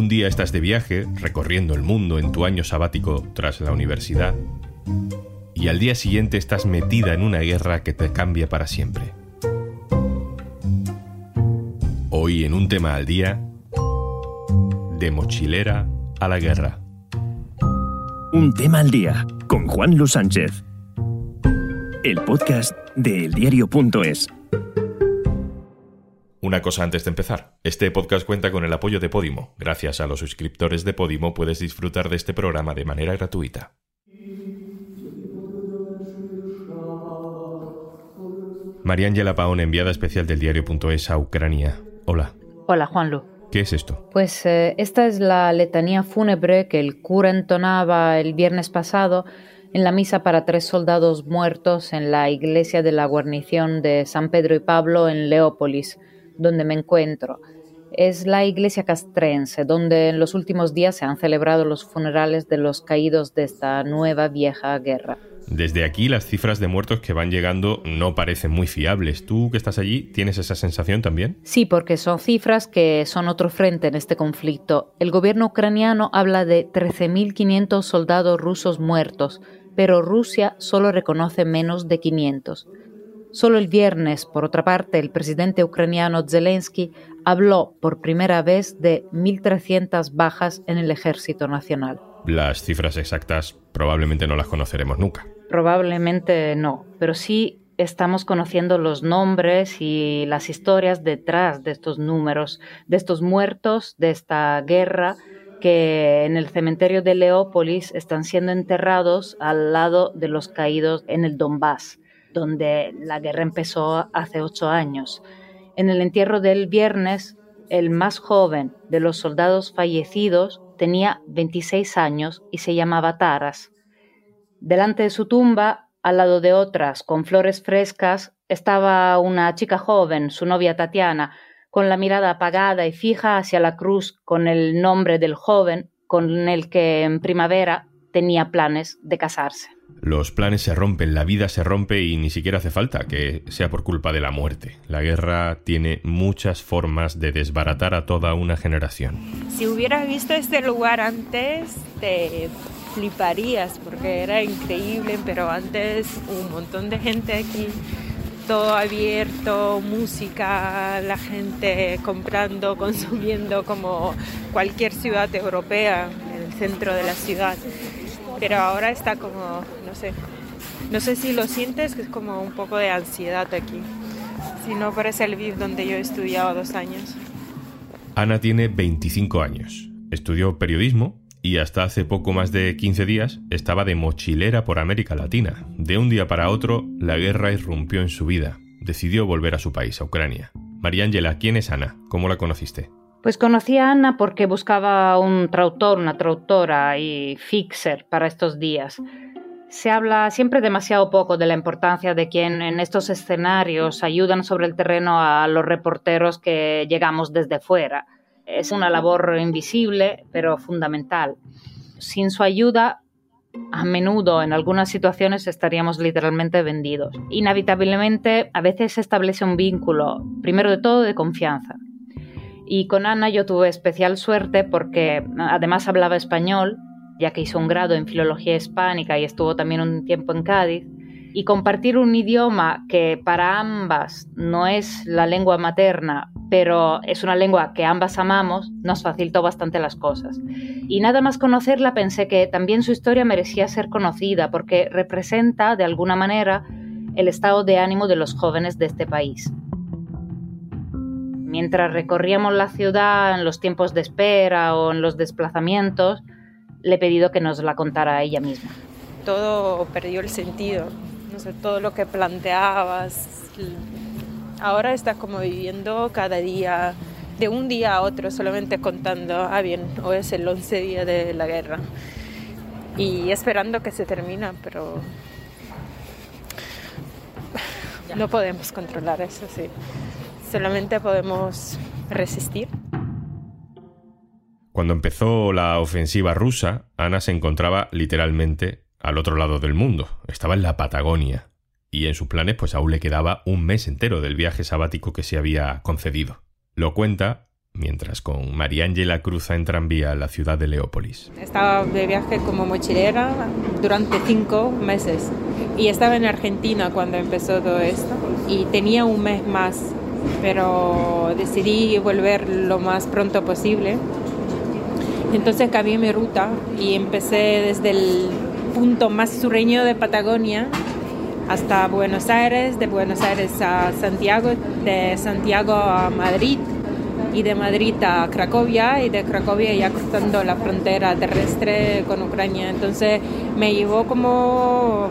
Un día estás de viaje, recorriendo el mundo en tu año sabático tras la universidad, y al día siguiente estás metida en una guerra que te cambia para siempre. Hoy en un tema al día, de mochilera a la guerra. Un tema al día con Juan Luis Sánchez. El podcast de eldiario.es. Una cosa antes de empezar. Este podcast cuenta con el apoyo de Podimo. Gracias a los suscriptores de Podimo puedes disfrutar de este programa de manera gratuita. María Ángela Paón, enviada especial del diario.es a Ucrania. Hola. Hola, Juanlu. ¿Qué es esto? Pues eh, esta es la letanía fúnebre que el cura entonaba el viernes pasado en la misa para tres soldados muertos en la iglesia de la guarnición de San Pedro y Pablo en Leópolis, donde me encuentro. Es la iglesia castrense, donde en los últimos días se han celebrado los funerales de los caídos de esta nueva vieja guerra. Desde aquí las cifras de muertos que van llegando no parecen muy fiables. ¿Tú que estás allí tienes esa sensación también? Sí, porque son cifras que son otro frente en este conflicto. El gobierno ucraniano habla de 13.500 soldados rusos muertos, pero Rusia solo reconoce menos de 500. Solo el viernes, por otra parte, el presidente ucraniano Zelensky habló por primera vez de 1.300 bajas en el ejército nacional. Las cifras exactas probablemente no las conoceremos nunca. Probablemente no, pero sí estamos conociendo los nombres y las historias detrás de estos números, de estos muertos, de esta guerra que en el cementerio de Leópolis están siendo enterrados al lado de los caídos en el Donbass donde la guerra empezó hace ocho años. En el entierro del viernes, el más joven de los soldados fallecidos tenía 26 años y se llamaba Taras. Delante de su tumba, al lado de otras, con flores frescas, estaba una chica joven, su novia Tatiana, con la mirada apagada y fija hacia la cruz con el nombre del joven con el que en primavera tenía planes de casarse. Los planes se rompen, la vida se rompe y ni siquiera hace falta que sea por culpa de la muerte. La guerra tiene muchas formas de desbaratar a toda una generación. Si hubieras visto este lugar antes, te fliparías porque era increíble, pero antes un montón de gente aquí, todo abierto, música, la gente comprando, consumiendo como cualquier ciudad europea en el centro de la ciudad pero ahora está como, no sé, no sé si lo sientes, que es como un poco de ansiedad aquí, si no parece el Viv donde yo estudiaba dos años. Ana tiene 25 años, estudió periodismo y hasta hace poco más de 15 días estaba de mochilera por América Latina. De un día para otro, la guerra irrumpió en su vida. Decidió volver a su país, a Ucrania. María Ángela, ¿quién es Ana? ¿Cómo la conociste? Pues conocí a Ana porque buscaba un traductor, una traductora y fixer para estos días. Se habla siempre demasiado poco de la importancia de quien en estos escenarios ayudan sobre el terreno a los reporteros que llegamos desde fuera. Es una labor invisible, pero fundamental. Sin su ayuda, a menudo en algunas situaciones estaríamos literalmente vendidos. Inevitablemente, a veces se establece un vínculo, primero de todo, de confianza. Y con Ana yo tuve especial suerte porque además hablaba español, ya que hizo un grado en filología hispánica y estuvo también un tiempo en Cádiz. Y compartir un idioma que para ambas no es la lengua materna, pero es una lengua que ambas amamos, nos facilitó bastante las cosas. Y nada más conocerla pensé que también su historia merecía ser conocida porque representa, de alguna manera, el estado de ánimo de los jóvenes de este país. Mientras recorríamos la ciudad en los tiempos de espera o en los desplazamientos, le he pedido que nos la contara ella misma. Todo perdió el sentido, no sé, todo lo que planteabas. Ahora está como viviendo cada día, de un día a otro, solamente contando, ah bien, hoy es el 11 día de la guerra. Y esperando que se termine, pero no podemos controlar eso, sí solamente podemos resistir. Cuando empezó la ofensiva rusa, Ana se encontraba literalmente al otro lado del mundo. Estaba en la Patagonia. Y en sus planes pues aún le quedaba un mes entero del viaje sabático que se había concedido. Lo cuenta mientras con Mariángela cruza en tranvía la ciudad de Leópolis. Estaba de viaje como mochilera durante cinco meses y estaba en Argentina cuando empezó todo esto y tenía un mes más, pero decidí volver lo más pronto posible. Entonces cambié mi ruta y empecé desde el punto más sureño de Patagonia hasta Buenos Aires, de Buenos Aires a Santiago, de Santiago a Madrid y de Madrid a Cracovia y de Cracovia ya cruzando la frontera terrestre con Ucrania. Entonces me llevó como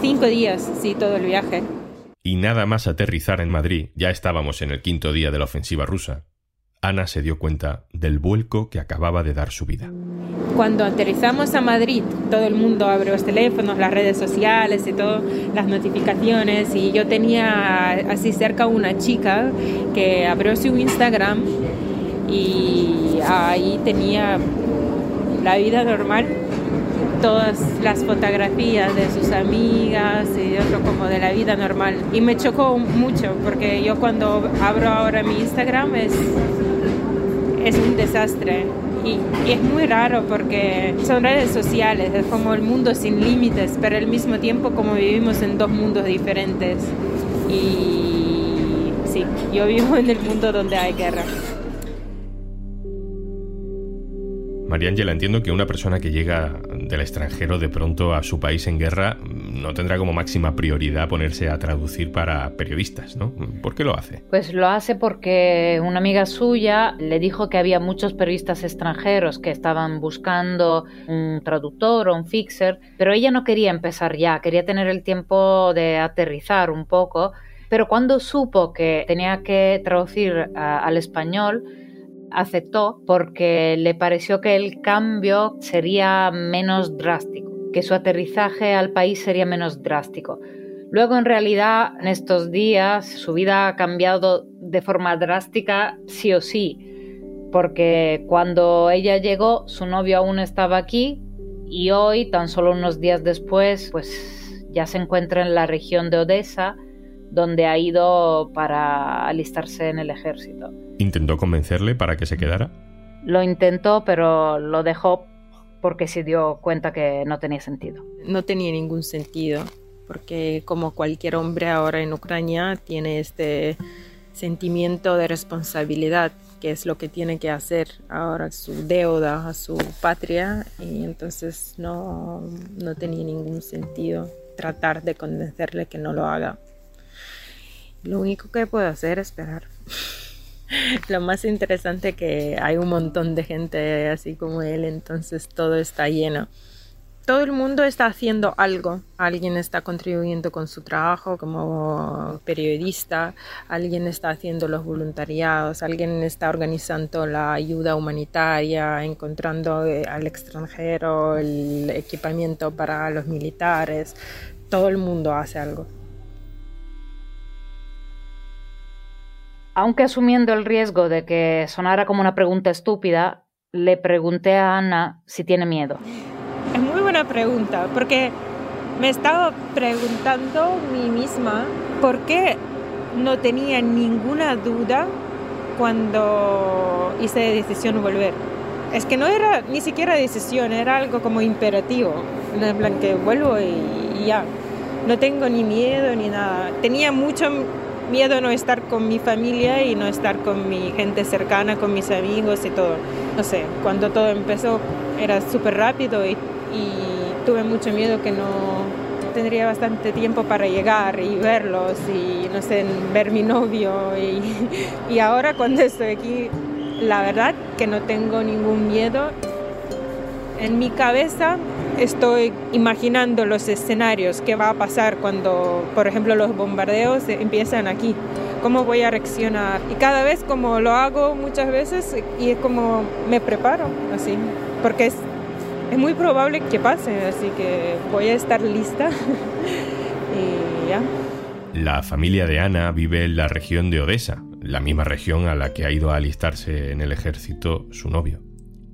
cinco días, sí, todo el viaje. Y nada más aterrizar en Madrid, ya estábamos en el quinto día de la ofensiva rusa. Ana se dio cuenta del vuelco que acababa de dar su vida. Cuando aterrizamos a Madrid, todo el mundo abrió los teléfonos, las redes sociales y todas las notificaciones y yo tenía así cerca una chica que abrió su Instagram y ahí tenía la vida normal, todas las fotografías de sus amigas y otro como de la vida normal. Y me chocó mucho porque yo cuando abro ahora mi Instagram es, es un desastre y, es muy raro porque son redes sociales, es como el mundo sin límites, pero al mismo tiempo como vivimos en dos mundos diferentes. Y sí, yo vivo en el mundo donde hay guerra. María Ángela, entiendo que una persona que llega del extranjero de pronto a su país en guerra no tendrá como máxima prioridad ponerse a traducir para periodistas, ¿no? ¿Por qué lo hace? Pues lo hace porque una amiga suya le dijo que había muchos periodistas extranjeros que estaban buscando un traductor o un fixer, pero ella no quería empezar ya, quería tener el tiempo de aterrizar un poco. Pero cuando supo que tenía que traducir al español, aceptó porque le pareció que el cambio sería menos drástico, que su aterrizaje al país sería menos drástico. Luego, en realidad, en estos días su vida ha cambiado de forma drástica, sí o sí, porque cuando ella llegó, su novio aún estaba aquí y hoy, tan solo unos días después, pues ya se encuentra en la región de Odessa, donde ha ido para alistarse en el ejército. ¿Intentó convencerle para que se quedara? Lo intentó, pero lo dejó porque se dio cuenta que no tenía sentido. No tenía ningún sentido, porque como cualquier hombre ahora en Ucrania tiene este sentimiento de responsabilidad, que es lo que tiene que hacer ahora su deuda a su patria, y entonces no, no tenía ningún sentido tratar de convencerle que no lo haga. Lo único que puedo hacer es esperar. Lo más interesante que hay un montón de gente así como él, entonces todo está lleno. Todo el mundo está haciendo algo. Alguien está contribuyendo con su trabajo como periodista, alguien está haciendo los voluntariados, alguien está organizando la ayuda humanitaria, encontrando eh, al extranjero el equipamiento para los militares. Todo el mundo hace algo. Aunque asumiendo el riesgo de que sonara como una pregunta estúpida, le pregunté a Ana si tiene miedo. Es muy buena pregunta, porque me estaba preguntando a mí misma por qué no tenía ninguna duda cuando hice decisión volver. Es que no era ni siquiera decisión, era algo como imperativo. En plan que vuelvo y, y ya. No tengo ni miedo ni nada. Tenía mucho miedo no estar con mi familia y no estar con mi gente cercana, con mis amigos y todo. No sé, cuando todo empezó era súper rápido y, tuve mucho miedo que no tendría bastante tiempo para llegar y verlos y no sé, ver mi novio y, ahora cuando estoy aquí, la verdad que no tengo ningún miedo. En mi cabeza estoy imaginando los escenarios que va a pasar cuando, por ejemplo, los bombardeos empiezan aquí. ¿Cómo voy a reaccionar? Y cada vez como lo hago muchas veces y es como me preparo así, porque es, es muy probable que pase, así que voy a estar lista y ya. La familia de Ana vive en la región de Odessa, la misma región a la que ha ido a alistarse en el ejército su novio.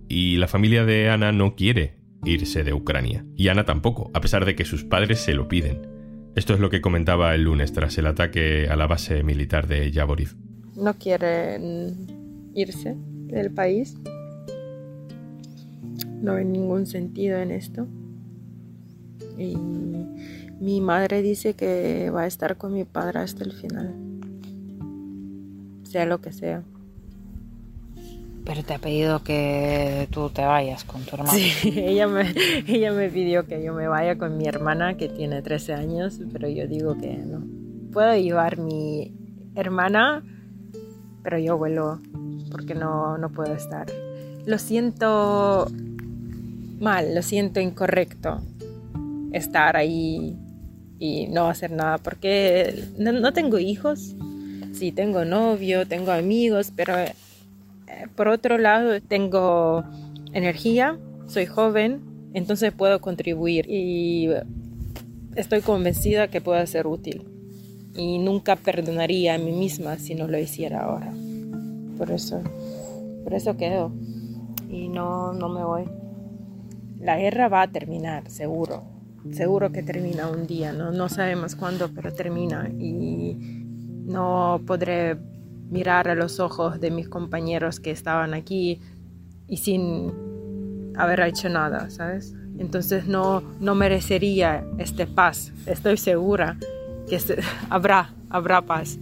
Y la familia de Ana no quiere irse de Ucrania. Y Ana tampoco, a pesar de que sus padres se lo piden. Esto es lo que comentaba el lunes tras el ataque a la base militar de Yavoriv. No quieren irse del país. No hay ningún sentido en esto. Y mi madre dice que va a estar con mi padre hasta el final. Sea lo que sea. Pero te ha pedido que tú te vayas con tu hermana. Sí, ella me, ella me pidió que yo me vaya con mi hermana que tiene 13 años, pero yo digo que no. Puedo llevar mi hermana, pero yo vuelo porque no, no puedo estar. Lo siento mal, lo siento incorrecto estar ahí y no hacer nada porque no, no tengo hijos. Sí, tengo novio, tengo amigos, pero por otro lado, tengo energía, soy joven, entonces puedo contribuir y estoy convencida que puedo ser útil. Y nunca perdonaría a mí misma si no lo hiciera ahora. Por eso, por eso quedo. Y no, no me voy. La guerra va a terminar, seguro. Seguro que termina un día, no, no sabemos cuándo, pero termina. Y no podré mirar a los ojos de mis compañeros que estaban aquí y sin haber hecho nada, ¿sabes? Entonces no, no merecería este paz. Estoy segura que habrá, habrá paz.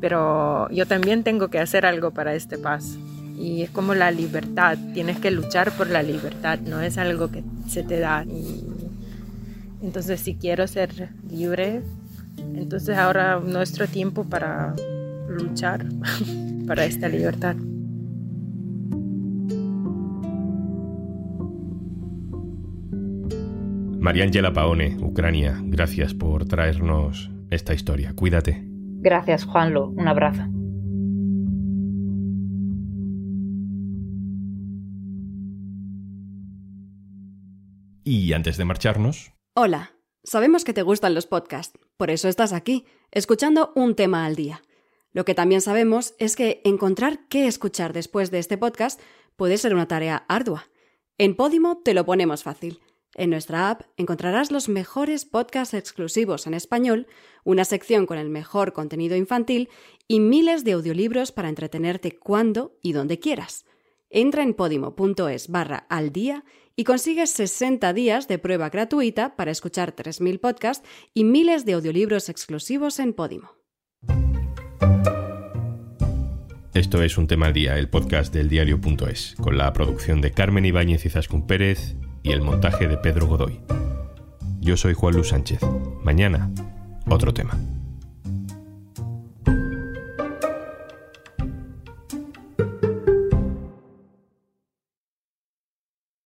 Pero yo también tengo que hacer algo para este paz. Y es como la libertad. Tienes que luchar por la libertad. No es algo que se te da. entonces si quiero ser libre, entonces ahora nuestro tiempo para luchar para esta libertad. Mariangela Paone, Ucrania, gracias por traernos esta historia. Cuídate. Gracias, Juanlo. Un abrazo. Y antes de marcharnos... Hola, sabemos que te gustan los podcasts, por eso estás aquí, escuchando un tema al día. Lo que también sabemos es que encontrar qué escuchar después de este podcast puede ser una tarea ardua. En Podimo te lo ponemos fácil. En nuestra app encontrarás los mejores podcasts exclusivos en español, una sección con el mejor contenido infantil y miles de audiolibros para entretenerte cuando y donde quieras. Entra en podimo.es barra al día y consigues 60 días de prueba gratuita para escuchar 3.000 podcasts y miles de audiolibros exclusivos en Podimo. Esto es Un Tema al Día, el podcast del diario.es, con la producción de Carmen Ibáñez y Zascun Pérez y el montaje de Pedro Godoy. Yo soy Juan Luis Sánchez. Mañana, otro tema.